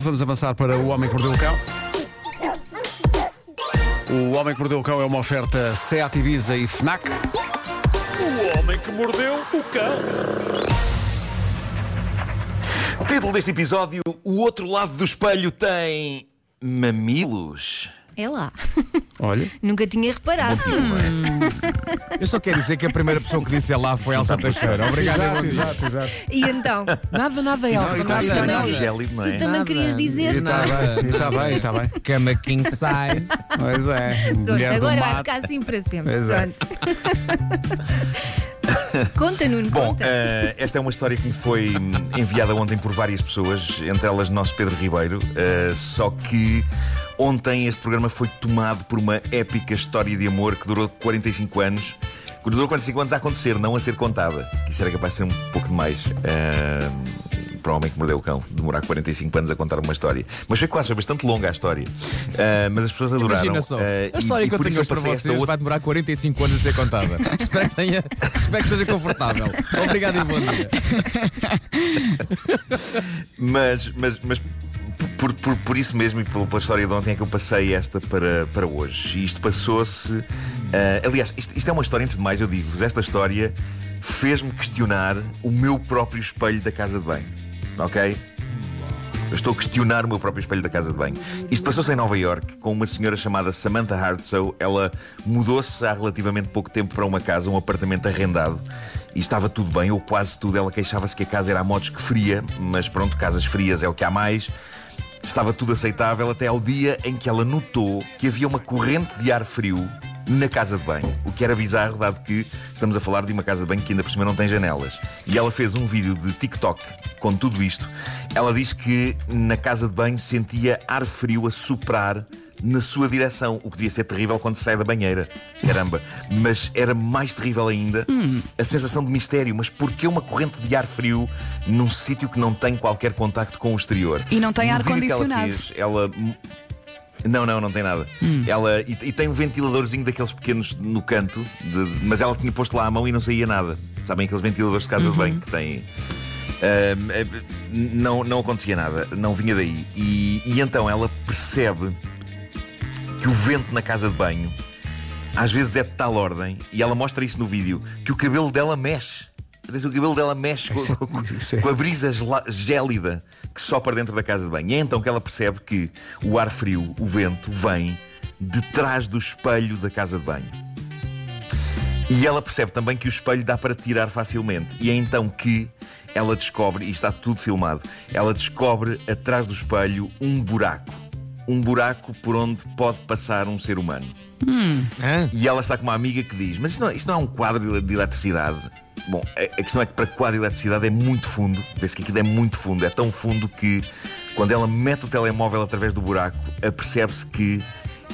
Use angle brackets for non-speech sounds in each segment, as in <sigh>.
Vamos avançar para o Homem que Mordeu o Cão. O Homem que Mordeu o Cão é uma oferta Seat Ibiza e FNAC. O homem que mordeu o cão. Título deste episódio: O outro lado do espelho tem. mamilos. É lá. Olha. <laughs> Nunca tinha reparado. Eu só quero dizer que a primeira pessoa que disse é lá foi Elsa Teixeira. Obrigado, Exato, exato, exato. E então? Nada, nada, Elsa, não, nada, e também- nada. Não Tu também Nada. querias dizer? E está bem, está bem, está bem. <laughs> Cama king size. Pois é. Pronto, agora vai ficar assim para sempre. Pois é. Pronto. conta, Nuno, Bom, conta. eh, esta é uma história que me foi hum, enviada ontem por várias pessoas, entre elas nosso Pedro Ribeiro. eh, só que ontem este programa foi tomado por uma épica história de amor que durou 45 anos. Que durou 45 anos a acontecer, não a ser contada. Que Isso era capaz de ser um pouco demais. eh, para o homem que mordeu o cão, demorar 45 anos a contar uma história. Mas foi quase, foi bastante longa a história. Eh, mas as pessoas adoraram. Imagina só. eh, A e- história e que eu por tenho hoje para vocês outra- vai demorar 45 anos a ser contada. <laughs> espero, que tenha, espero que esteja confortável. Obrigado e bom dia. Mas, mas, mas por, por, por isso mesmo e pela, história de ontem é que eu passei esta para, para hoje. E isto passou-se. ah, aliás, isto, isto é uma história, antes de mais, eu digo-vos, esta história fez-me questionar o meu próprio espelho da casa de banho. Ok? Eu estou a questionar o meu próprio espelho da casa de banho. Isto passou-se em Nova York com uma senhora chamada Samantha Hardsow. Ela mudou-se há relativamente pouco tempo para uma casa, um apartamento arrendado. E estava tudo bem, ou quase tudo. Ela queixava-se que a casa era a modos que fria, mas pronto, casas frias é o que há mais. Estava tudo aceitável até ao dia em que ela notou que havia uma corrente de ar frio na casa de banho. O que era bizarro, dado que estamos a falar de uma casa de banho que ainda por cima não tem janelas. E ela fez um vídeo de TikTok com tudo isto. Ela diz que na casa de banho sentia ar frio a soprar na sua direção, o que devia ser terrível quando sai da banheira. Caramba. Mas era mais terrível ainda a sensação de mistério. Mas porquê uma corrente de ar frio num sítio que não tem qualquer contacto com o exterior? E não tem ela ar-condicionado. fez, Ela. Não, não, não tem nada. Ela, e, e tem um ventiladorzinho daqueles pequenos no canto, de- mas ela tinha posto lá a mão e não saía nada. Sabem aqueles ventiladores de casa de banho que têm. Eh, não, não acontecia nada, não vinha daí. E, e então ela percebe que o vento na casa de banho às vezes é de tal ordem, e ela mostra isso no vídeo, que o cabelo dela mexe. O cabelo dela mexe com, com- com- é- com a brisa gélida que sopra dentro da casa de banho. E é então que ela percebe que o ar frio, o vento, vem de trás do espelho da casa de banho. E ela percebe também que o espelho dá para tirar facilmente. E é então que ela descobre, e está tudo filmado, ela descobre atrás do espelho um buraco. Um buraco por onde pode passar um ser humano. Hã? E ela está com uma amiga que diz: Mas isto não, isto não é um quadro de, de eletricidade? Bom, a, a questão é que para quadro de eletricidade é muito fundo. Vê-se que aquilo é muito fundo. É tão fundo que quando ela mete o telemóvel através do buraco, apercebe-se que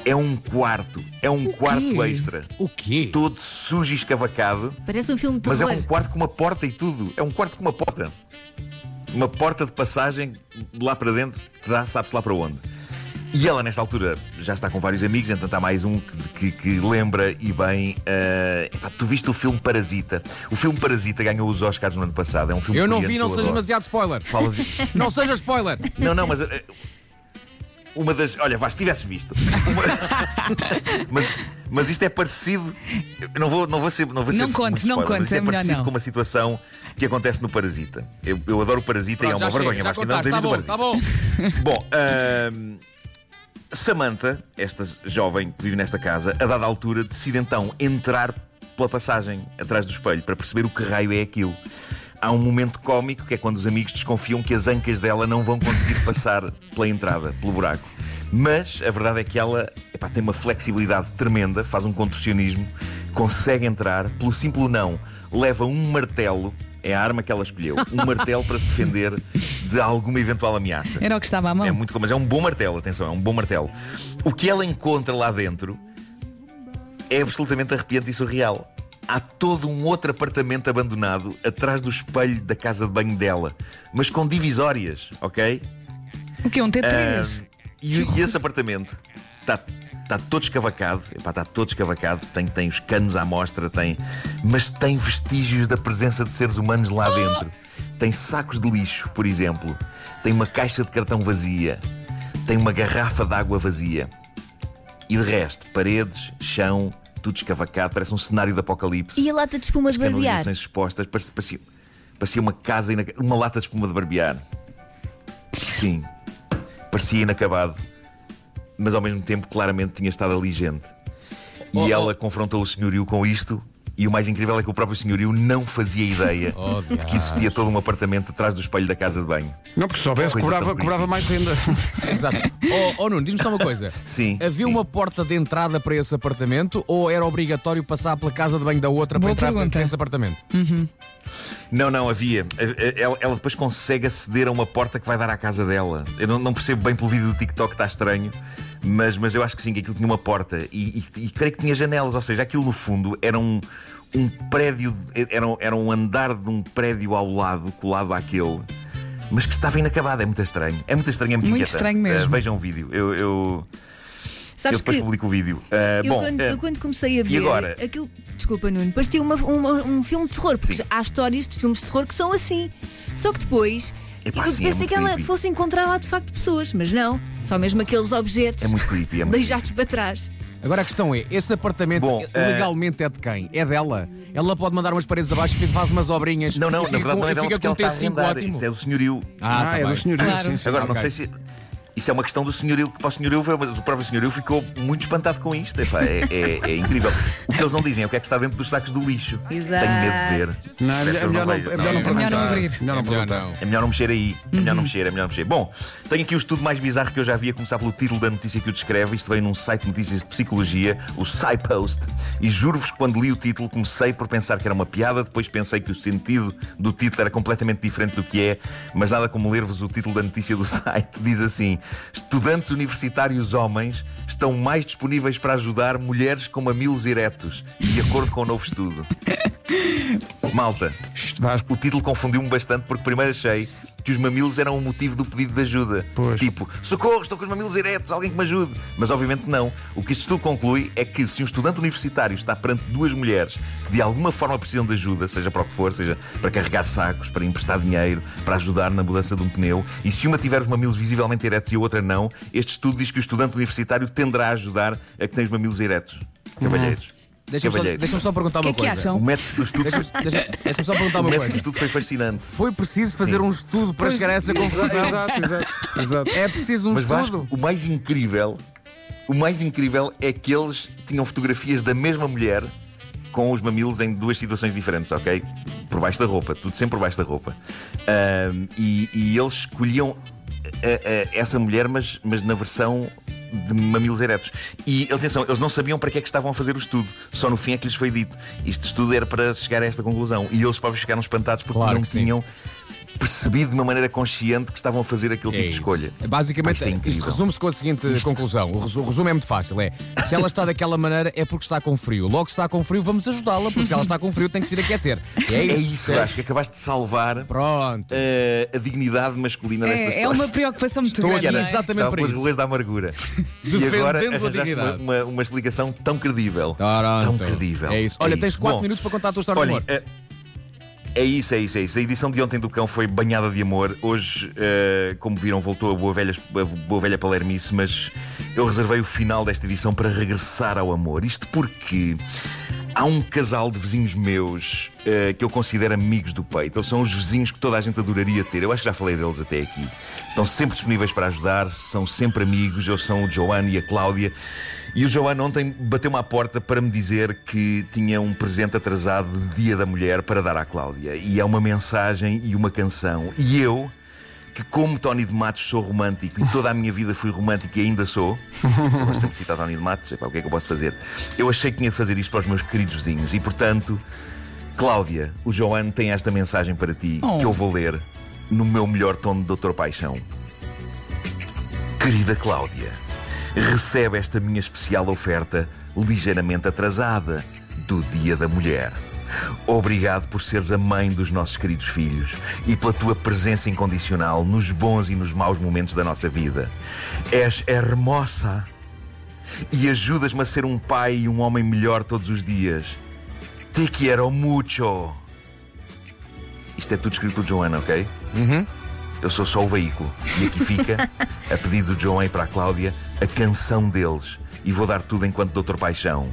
é um quarto. É um quarto extra. O quê? Todo sujo e escavacado. Parece um filme de Mas é um quarto com uma porta e tudo. É um quarto com uma porta. Uma porta de passagem de lá para dentro, que dá, sabe-se lá para onde. E ela, nesta altura, já está com vários amigos, então há mais um que, que- que lembra e bem. eh, epá, tu viste o filme Parasita? O filme Parasita ganhou os Oscars no ano passado. É um filme Eu não vi, não seja adoro. demasiado spoiler. Fala de- <laughs> Não seja spoiler. Não, não, mas. eh, Uma das. Olha, vá, se tivesse visto. Uma- <laughs> mas, mas isto é parecido. eu Não vou, não vou ser. Não, vou ser Não contes, muito não spoiler, isto é é melhor parecido não. com uma situação que acontece no Parasita. Eu, eu adoro o Parasita e é Pronto, uma já vergonha. chega, mas não contaste. tens Está visto o bom, está bom. <laughs> Bom, ahm, Samantha, esta jovem que vive nesta casa, a dada altura decide então entrar pela passagem atrás do espelho para perceber o que raio é aquilo. Há um momento cómico que é quando os amigos desconfiam que as ancas dela não vão conseguir <laughs> passar pela entrada, pelo buraco. Mas a verdade é que ela epá, tem uma flexibilidade tremenda, faz um contorcionismo, consegue entrar, pelo simples não, leva um martelo, é a arma que ela escolheu, um martelo para se defender de alguma eventual ameaça. Era o que estava à mão. É muito, mas é um bom martelo, atenção, é um bom martelo. O que ela encontra lá dentro é absolutamente arrepiante e surreal. Há todo um outro apartamento abandonado atrás do espelho da casa de banho dela, mas com divisórias, ok? O que? Um T3? Ah, e, e esse apartamento está tá todo escavacado, epá, está todo escavacado, tem, tem os canos à mostra, tem, mas tem vestígios da presença de seres humanos lá dentro. tem sacos de lixo, por exemplo, tem uma caixa de cartão vazia, tem uma garrafa de água vazia. E de resto, paredes, chão, tudo escavacado, parece um cenário de apocalipse. E a lata de espuma de barbear? canalizações expostas, parecia, parecia, parecia uma casa, uma lata de espuma de barbear. Sim, parecia inacabado, mas ao mesmo tempo claramente tinha estado ali gente. E Oh, oh. ela confrontou o senhorio com isto. E o mais incrível é que o próprio senhorio não fazia ideia <laughs> Oh, de que existia todo um apartamento atrás do espelho da casa de banho. Não, porque se soubesse, cobrava, cobrava mais renda. <laughs> Exato. Oh, oh Nuno, diz-me só uma coisa. <laughs> Sim. Havia sim. uma porta de entrada para esse apartamento ou era obrigatório passar pela casa de banho da outra Boa para entrar nesse apartamento? Não, não, havia. Ela, ela depois consegue aceder a uma porta que vai dar à casa dela. Eu não, não percebo bem pelo vídeo do TikTok, está estranho. Mas, mas eu acho que sim, que aquilo tinha uma porta e, e- e creio que tinha janelas, ou seja, aquilo no fundo era um, um prédio, era, um- era um andar de um prédio ao lado, colado àquele, mas que estava inacabado. É muito estranho. É muito estranho, é muito, Muito estranho mesmo. Uh, vejam o vídeo. Eu, eu, eu Sabes depois que publico o vídeo. Uh, eu, bom, quando, uh, eu quando comecei a ver agora? aquilo, desculpa Nuno, parecia uma- uma- um filme de terror, porque Sim. há histórias de filmes de terror que são assim. Só que depois Epá, eu sim, é pensei muito que ela creepy. fosse encontrar lá de facto pessoas, mas não, só mesmo aqueles objetos é muito creepy. É muito beijados para trás. Agora a questão é: esse apartamento Bom, eh, legalmente é de quem? É dela? Ela pode mandar umas paredes abaixo e faz umas obrinhas. Não, não, e na fica verdade com, não é e dela fica porque com ela está a um T5 arrendar. ótimo. Isso é do senhorio. Ah, tá é do bem. senhorio. Claro. Sim, sim, Agora, não ok. sei se. Isso é uma questão do senhorio, para o senhorio ver, mas o próprio senhorio ficou muito espantado com isto. Epá, É, é- é incrível. O que eles não dizem é o que é que está dentro dos sacos do lixo. Exato. Tenho medo de ver. Não, é que melhor não, é melhor não É não abrir. Melhor não É melhor perguntar. não. É melhor não mexer aí. É melhor não mexer, é melhor não mexer. Bom, tenho aqui o estudo mais bizarro que eu já vi, a começar pelo título da notícia que o descreve. Isto veio num site de notícias de psicologia, o SciPost. E juro-vos que quando li o título comecei por pensar que era uma piada, depois pensei que o sentido do título era completamente diferente do que é, mas nada como ler-vos o título da notícia do <laughs> site. Diz assim: Estudantes universitários homens estão mais disponíveis para ajudar mulheres com mamilos eretos, de acordo com o novo estudo. Malta, o título confundiu-me bastante porque primeiro achei que os mamilos eram o motivo do pedido de ajuda. Pois. Tipo, socorro, estou com os mamilos eretos, alguém que me ajude. Mas obviamente não. O que este estudo conclui é que se um estudante universitário está perante duas mulheres que de alguma forma precisam de ajuda, seja para o que for, seja para carregar sacos, para emprestar dinheiro, para ajudar na mudança de um pneu, e se uma tiver os mamilos visivelmente eretos e a outra não, este estudo diz que o estudante universitário tenderá a ajudar a que tem os mamilos eretos. Cavalheiros. Deixa-me só, só perguntar O que uma é que coisa. acham? O método do estudo, Deixa-me deixa, <laughs> deixa-me só perguntar o uma método do coisa. estudo foi fascinante. Foi preciso fazer um estudo para chegar a essa conclusão? Exato, exato, exato. É preciso um Mas estudo? Vasco, o mais incrível, o mais incrível é que eles tinham fotografias da mesma mulher com os mamilos em duas situações diferentes, ok? Por baixo da roupa, tudo sempre por baixo da roupa. Ahm, e, e eles escolhiam a- a- essa mulher, mas, mas na versão de mamilos eretos. E atenção, eles não sabiam para que é que estavam a fazer o estudo. Só no fim é que lhes foi dito. Este estudo era para chegar a esta conclusão. E eles próprios ficaram espantados porque Claro não tinham percebido de uma maneira consciente que estavam a fazer aquele É tipo de isso. escolha. Basicamente, Pá, isto é isto resume-se com a seguinte conclusão. O resu- o resumo é muito fácil: é se ela está daquela maneira é porque está com frio. Logo se está com frio, vamos ajudá-la, porque se ela está com frio tem que se ir aquecer. É É isso. isso, percebes? acho que acabaste de salvar Pronto. eh, a dignidade masculina desta É, história. é uma preocupação muito Estou grande. é? exatamente pelas isso. ruas da amargura. <laughs> e Defendendo agora a arranjaste uma, uma, uma explicação tão credível. Pronto. Tão credível. É isso. Olha, tens 4 Bom, minutos para contar a tua história de Olhem, amor. eh, é isso, é isso, é isso. A edição de ontem do Cão foi banhada de amor. Hoje, eh, como viram, voltou a boa, velha, a boa velha palermice, mas eu reservei o final desta edição para regressar ao amor. Isto porque há um casal de vizinhos meus eh, que eu considero amigos do peito. Eles são os vizinhos que toda a gente adoraria ter. Eu acho que já falei deles até aqui. Estão sempre disponíveis para ajudar, são sempre amigos. Eles são o Joana e a Cláudia. E o Joana ontem bateu-me à porta para me dizer que tinha um presente atrasado de Dia da Mulher para dar à Cláudia. E é uma mensagem e uma canção. E eu, que como Tony de Matos sou romântico e toda a minha vida fui romântico e ainda sou, eu gosto sempre de citar Tony de Matos, epá, o que é que eu posso fazer? Eu achei que tinha de fazer isto para os meus queridos vizinhos e, portanto, Cláudia, o Joana tem esta mensagem para ti Oh. que eu vou ler no meu melhor tom de Doutor Paixão. Querida Cláudia, recebe esta minha especial oferta ligeiramente atrasada do Dia da Mulher. Obrigado por seres a mãe dos nossos queridos filhos e pela tua presença incondicional nos bons e nos maus momentos da nossa vida. És hermosa e ajudas-me a ser um pai e um homem melhor todos os dias. Te quiero mucho. Isto é tudo escrito por Joana, ok? Eu sou só o veículo. E aqui fica, <laughs> a pedido do João e para a Cláudia, a canção deles. E vou dar tudo enquanto Doutor Paixão.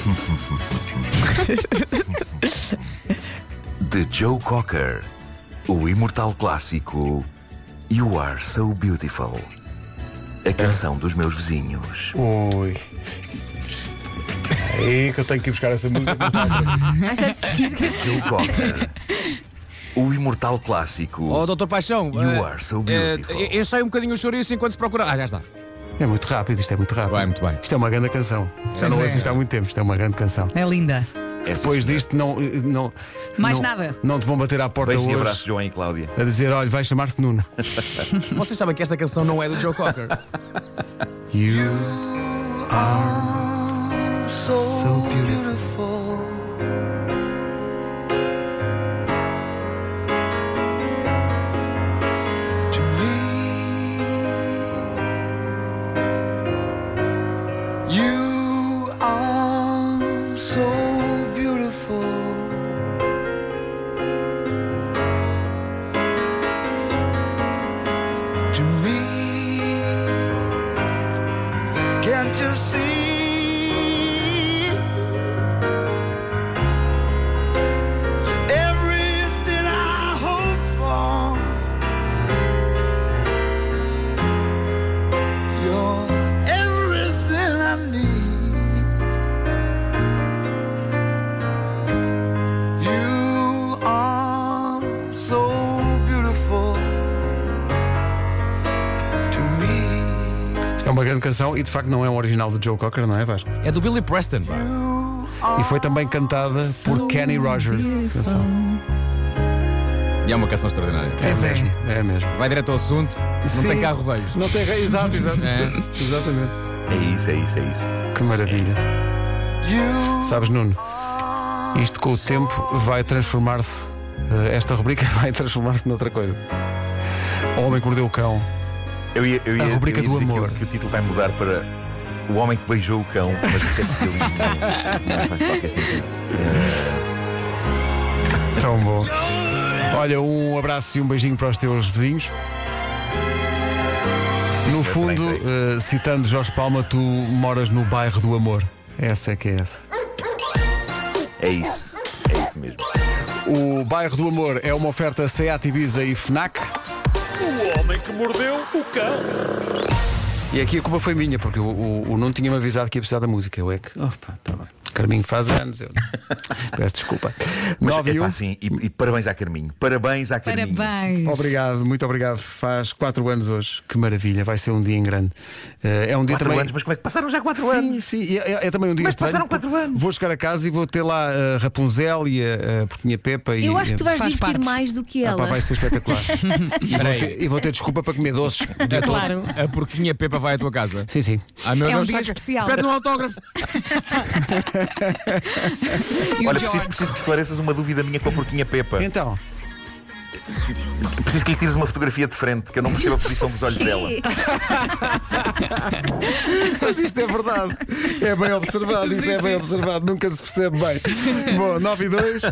<laughs> De Joe Cocker, o imortal clássico You Are So Beautiful. A canção dos meus vizinhos. Ui. É aí que eu tenho que ir buscar essa música. <laughs> Que Joe Cocker, o imortal clássico Oh, doutor Paixão, You eh, Are So eh, Beautiful. enchei um bocadinho o chouriço enquanto se procura. Ah, já está. É muito rápido, isto é muito rápido. Bem, muito bem. Isto é uma grande canção. Já não É. ouço isto há muito tempo, isto é uma grande canção. É linda. É, Depois sim, disto, não, não. Mais não- nada. Não te vão bater à porta Beijos e hoje abraços, João e Cláudia. a dizer: olha, vai chamar-se Nuno. <laughs> Vocês sabem que esta canção não é do Joe Cocker. You are so beautiful. Are canção e de facto não é um original de Joe Cocker, não é Vasco? É do Billy Preston. E foi também cantada por Kenny Rogers. Atenção. E é uma canção extraordinária. É é. mesmo, é mesmo. Vai direto ao assunto, não Sim. tem carro rodeios. Não tem rei, exato, exato. É. Exatamente. É isso, é isso, é isso. Que maravilha. You Sabes, Nuno, isto com o tempo vai transformar-se, eh, esta rubrica <laughs> vai transformar-se noutra coisa. O Homem que Mordeu o Cão. Eu ia, eu ia, A rubrica eu ia do dizer que amor. o- Que, o título vai mudar para O Homem que Beijou o Cão, mas é estilismo. não, não faz qualquer sentido. Tão bom. Olha, um abraço e um beijinho para os teus vizinhos. Sim, No fundo, eh, citando Jorge Palma, tu moras no bairro do amor. Essa é que é essa. É isso, é isso mesmo. O bairro do amor é uma oferta Seat Ibiza e Fnac. O homem que mordeu o cão. E aqui a culpa foi minha, porque o, o, o Nuno tinha-me avisado que ia precisar da música. Eu é que. Opa, tá bem. Carminho faz anos, eu. <laughs> Peço desculpa. Mas 9 e é 1. assim, e, e parabéns à Carminho. Parabéns à Carminho. Parabéns. Obrigado, muito obrigado. Faz 4 anos hoje. Que maravilha, vai ser um dia em grande. Eh, é um dia Quatro também. anos, mas como é que passaram já quatro Sim, anos? sim, e é, é também um dia Mas estranho, passaram porque quatro anos. Vou chegar a casa e vou ter lá a Rapunzel e a, a Porquinha Pepa e Eu acho que tu vais Faz divertir parte. mais do que Ah, ela. pá, vai ser espetacular. <laughs> e, vou ter, e vou ter desculpa para comer doces. o dia todo. Claro. A porquinha Pepa vai à tua casa. Sim, sim. Ah, meu É um Deus, dia saca- especial. Pede um autógrafo. <laughs> <laughs> Olha, preciso, preciso que esclareças uma dúvida minha com a porquinha Pepa. Então, Preciso que lhe tires uma fotografia de frente, que eu não percebo a posição dos olhos dela. <laughs> mas isto é verdade. É bem observado, isso é bem observado. Nunca se percebe bem. Bom, 9 e 2.